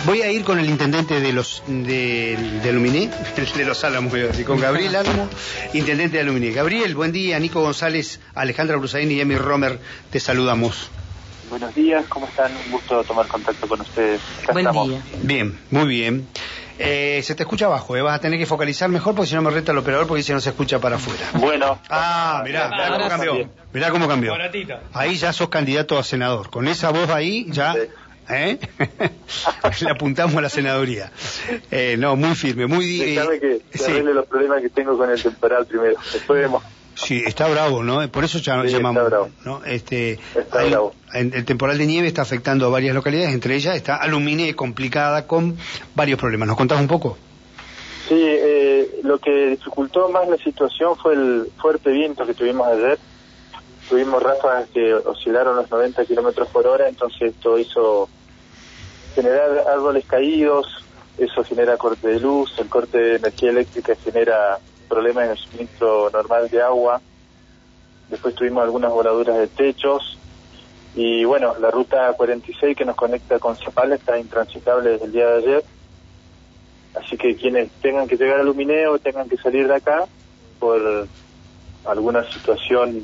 Voy a ir con el intendente de los de, de Aluminé, de los Álamos, y con Gabriel Álamo, intendente de Aluminé. Gabriel, buen día. Nico González, Alejandra Brusaini y Emi Romer, te saludamos. Buenos días, ¿cómo están? Un gusto tomar contacto con ustedes. Buen día. Bien, muy bien. Eh, se te escucha abajo, eh. vas a tener que focalizar mejor porque si no me reta el operador porque si no se escucha para afuera. Bueno. Ah, mirá, mirá cómo cambió. Mirá cómo cambió. Ahí ya sos candidato a senador. Con esa voz ahí ya... ¿Eh? Le apuntamos a la senaduría. Eh, no, muy firme, muy... Déjame que sí. los problemas que tengo con el temporal primero. Después vemos. Sí, está bravo, ¿no? Por eso ya sí, llamamos. Está bravo. ¿no? Este, está hay, bravo. El temporal de nieve está afectando a varias localidades, entre ellas está Aluminé complicada con varios problemas. ¿Nos contás un poco? Sí, eh, lo que dificultó más la situación fue el fuerte viento que tuvimos ayer. Tuvimos ráfagas que oscilaron los 90 kilómetros por hora, entonces esto hizo generar árboles caídos, eso genera corte de luz, el corte de energía eléctrica genera problemas en el suministro normal de agua. Después tuvimos algunas voladuras de techos. Y bueno, la ruta 46 que nos conecta con Zapala está intransitable desde el día de ayer. Así que quienes tengan que llegar al Lumineo tengan que salir de acá por alguna situación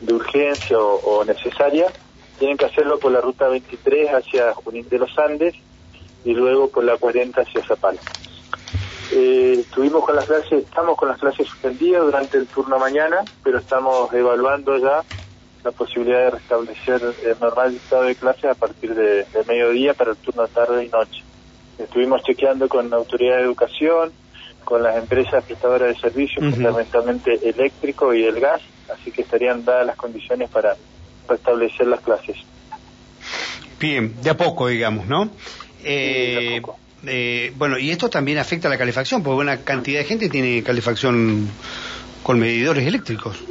de urgencia o, o necesaria, tienen que hacerlo por la ruta 23 hacia Junín de los Andes y luego por la 40 hacia Zapala. Eh, estuvimos con las clases, estamos con las clases suspendidas durante el turno mañana, pero estamos evaluando ya la posibilidad de restablecer el normal estado de clase a partir de, de, mediodía para el turno tarde y noche. Estuvimos chequeando con la autoridad de educación, con las empresas prestadoras de servicios, uh -huh. fundamentalmente eléctrico y el gas, así que estarían dadas las condiciones para restablecer las clases. Bien, de a poco, digamos, ¿no? Eh, sí, de a poco. Eh, bueno, y esto también afecta a la calefacción, porque una cantidad de gente tiene calefacción con medidores eléctricos,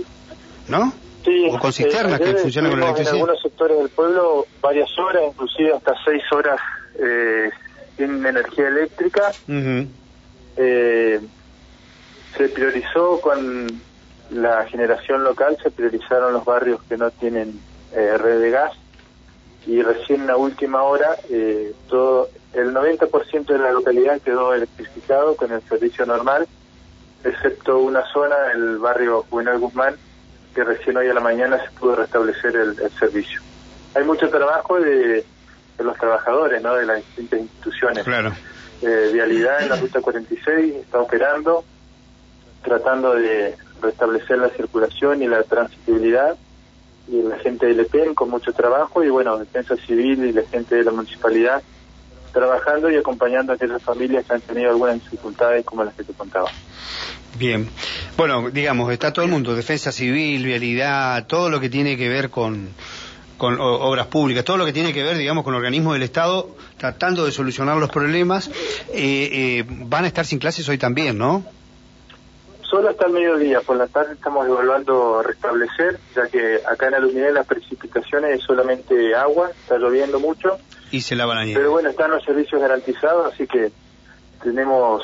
¿no? Sí, o con cisternas eh, que funcionan con electricidad. En algunos sectores del pueblo varias horas, inclusive hasta seis horas eh, sin energía eléctrica. Uh -huh. se priorizó con la generación local, se priorizaron los barrios que no tienen eh, red de gas y recién en la última hora eh, todo el 90% de la localidad quedó electrificado con el servicio normal, excepto una zona, el barrio Juvenal Guzmán, que recién hoy a la mañana se pudo restablecer el, el servicio. Hay mucho trabajo de, de, los trabajadores, ¿no? de las distintas instituciones. Claro. Eh, Vialidad en la ruta 46 está operando, tratando de restablecer la circulación y la transitibilidad y la gente del EPEN con mucho trabajo y bueno, Defensa Civil y la gente de la municipalidad trabajando y acompañando a aquellas familias que han tenido algunas dificultades como las que te contaba. Bien. Bueno, digamos, está todo el mundo, defensa civil, vialidad, todo lo que tiene que ver con, con obras públicas, todo lo que tiene que ver, digamos, con organismos del Estado tratando de solucionar los problemas, eh, eh, van a estar sin clases hoy también, ¿no? Solo hasta el mediodía, por la tarde estamos evaluando restablecer, ya que acá en Aluminé las precipitaciones es solamente agua, está lloviendo mucho. Y se lava la nieve. Pero bueno, están los servicios garantizados, así que tenemos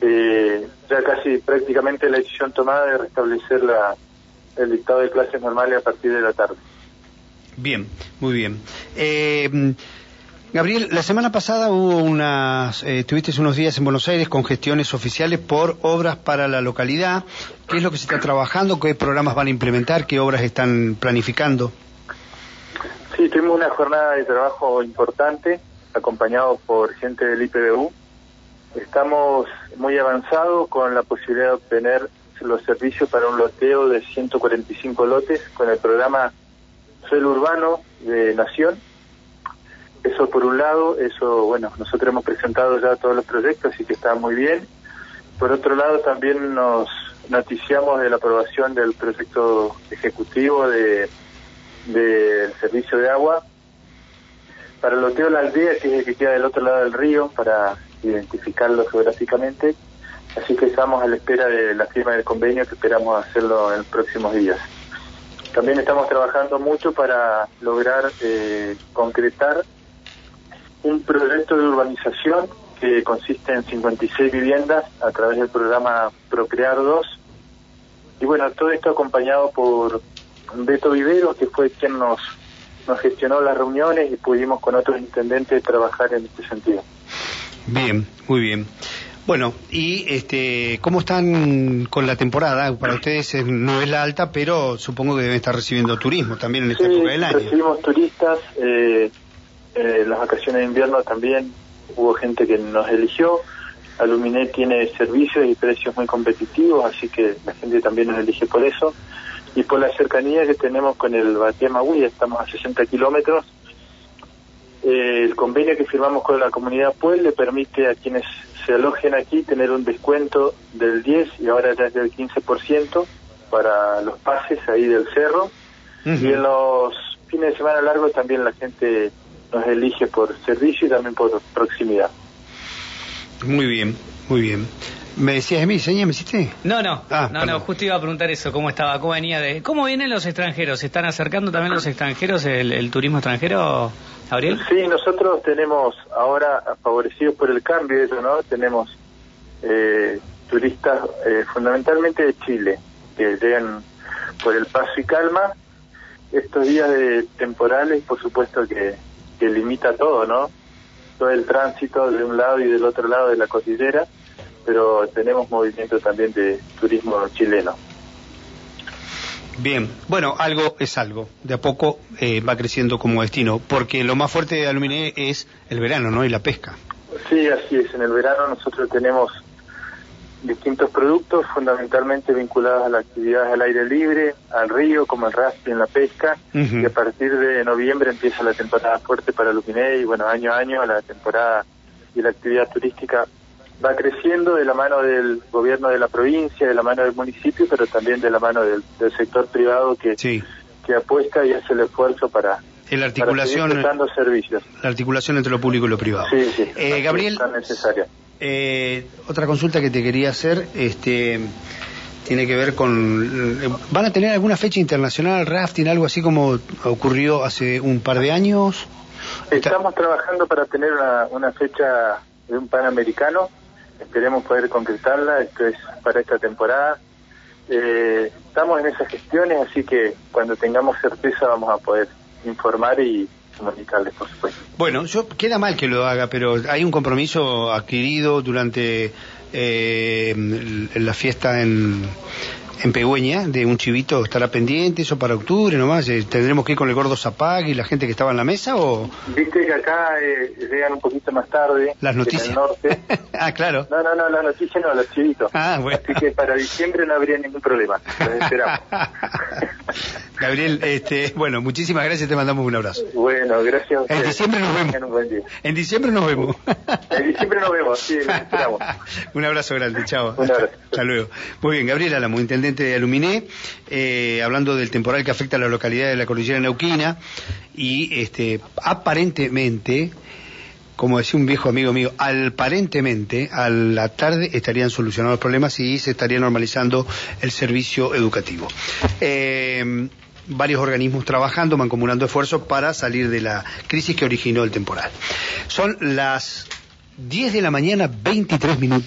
eh, ya casi prácticamente la decisión tomada de restablecer la, el dictado de clases normales a partir de la tarde. Bien, muy bien. Eh, Gabriel, la semana pasada hubo unas, eh, tuviste unos días en Buenos Aires con gestiones oficiales por obras para la localidad. ¿Qué es lo que se está trabajando? ¿Qué programas van a implementar? ¿Qué obras están planificando? Sí, tuvimos una jornada de trabajo importante, acompañado por gente del IPBU. Estamos muy avanzados con la posibilidad de obtener los servicios para un loteo de 145 lotes con el programa Suelo Urbano de Nación. Eso por un lado, eso, bueno, nosotros hemos presentado ya todos los proyectos, así que está muy bien. Por otro lado, también nos noticiamos de la aprobación del proyecto ejecutivo de del servicio de agua para el loteo de la aldea, que es el que queda del otro lado del río, para identificarlo geográficamente. Así que estamos a la espera de la firma del convenio que esperamos hacerlo en los próximos días. También estamos trabajando mucho para lograr eh, concretar un proyecto de urbanización que consiste en 56 viviendas a través del programa Procrear 2. Y bueno, todo esto acompañado por Beto Vivero, que fue quien nos nos gestionó las reuniones y pudimos con otros intendentes trabajar en este sentido. Bien, muy bien. Bueno, y este, ¿cómo están con la temporada? Para ustedes no es la alta, pero supongo que deben estar recibiendo turismo también en esta época del año. recibimos turistas, eh, eh, las vacaciones de invierno también hubo gente que nos eligió. Aluminé tiene servicios y precios muy competitivos, así que la gente también nos elige por eso. Y por la cercanía que tenemos con el Batia estamos a 60 kilómetros. Eh, el convenio que firmamos con la comunidad Puebla le permite a quienes se alojen aquí tener un descuento del 10 y ahora ya es del 15% para los pases ahí del cerro. Y en los fines de semana largos también la gente nos elige por servicio y también por proximidad. Muy bien, muy bien. ¿Me decías de mí, señor? ¿Me hiciste? No, no, ah, no, no, justo iba a preguntar eso, cómo estaba, cómo venía de... ¿Cómo vienen los extranjeros? ¿Se están acercando también los extranjeros, el, turismo extranjero, Gabriel? Sí, nosotros tenemos ahora, favorecidos por el cambio, eso, ¿no? Tenemos eh, turistas eh, fundamentalmente de Chile, que llegan por el paso y calma. Estos días de temporales, por supuesto que, que limita todo, ¿no? Todo el tránsito de un lado y del otro lado de la cordillera pero tenemos movimiento también de turismo chileno. Bien, bueno, algo es algo. De a poco eh, va creciendo como destino, porque lo más fuerte de Aluminé es el verano, ¿no? Y la pesca. Sí, así es. En el verano nosotros tenemos distintos productos, fundamentalmente vinculados a la actividad al aire libre, al río, como el rafting, la pesca. Y a partir de noviembre empieza la temporada fuerte para Aluminé y, bueno, año a año la temporada y la actividad turística va creciendo de la mano del gobierno de la provincia, de la mano del municipio, pero también de la mano del, sector privado que, que apuesta y hace el esfuerzo para, la articulación, servicios. La articulación entre lo público y lo privado. Sí, sí. Eh, Gabriel, necesaria. Eh, otra consulta que te quería hacer, este, tiene que ver con, ¿van a tener alguna fecha internacional rafting, algo así como ocurrió hace un par de años? Estamos trabajando para tener una, fecha de un panamericano esperemos poder concretarla, esto es para esta temporada. Eh, estamos en esas gestiones, así que cuando tengamos certeza vamos a poder informar y comunicarles, por supuesto. Bueno, yo queda mal que lo haga, pero hay un compromiso adquirido durante eh, la fiesta en, en Pegüeña de un chivito estará pendiente, eso para octubre nomás, eh, tendremos que ir con el gordo Zapag y la gente que estaba en la mesa o... Viste que acá eh, llegan un poquito más tarde. Las noticias. En el norte. ah, claro. No, no, no, las noticias no, los chivitos. Ah, bueno. Así que para diciembre no habría ningún problema. esperamos. Gabriel, este, bueno, muchísimas gracias, te mandamos un abrazo. Bueno, gracias. En diciembre nos vemos. En diciembre nos vemos. en diciembre nos vemos, sí, esperamos. un abrazo grande, chao. Un abrazo. Hasta luego. Muy bien, Gabriel Álamo, intendente de Aluminé, eh, hablando del temporal que afecta a la localidad de la cordillera neuquina y este, aparentemente como decía un viejo amigo mío, aparentemente a la tarde estarían solucionados los problemas y se estaría normalizando el servicio educativo. Eh, varios organismos trabajando, mancomunando esfuerzos para salir de la crisis que originó el temporal. Son las 10 de la mañana, 23 minutos.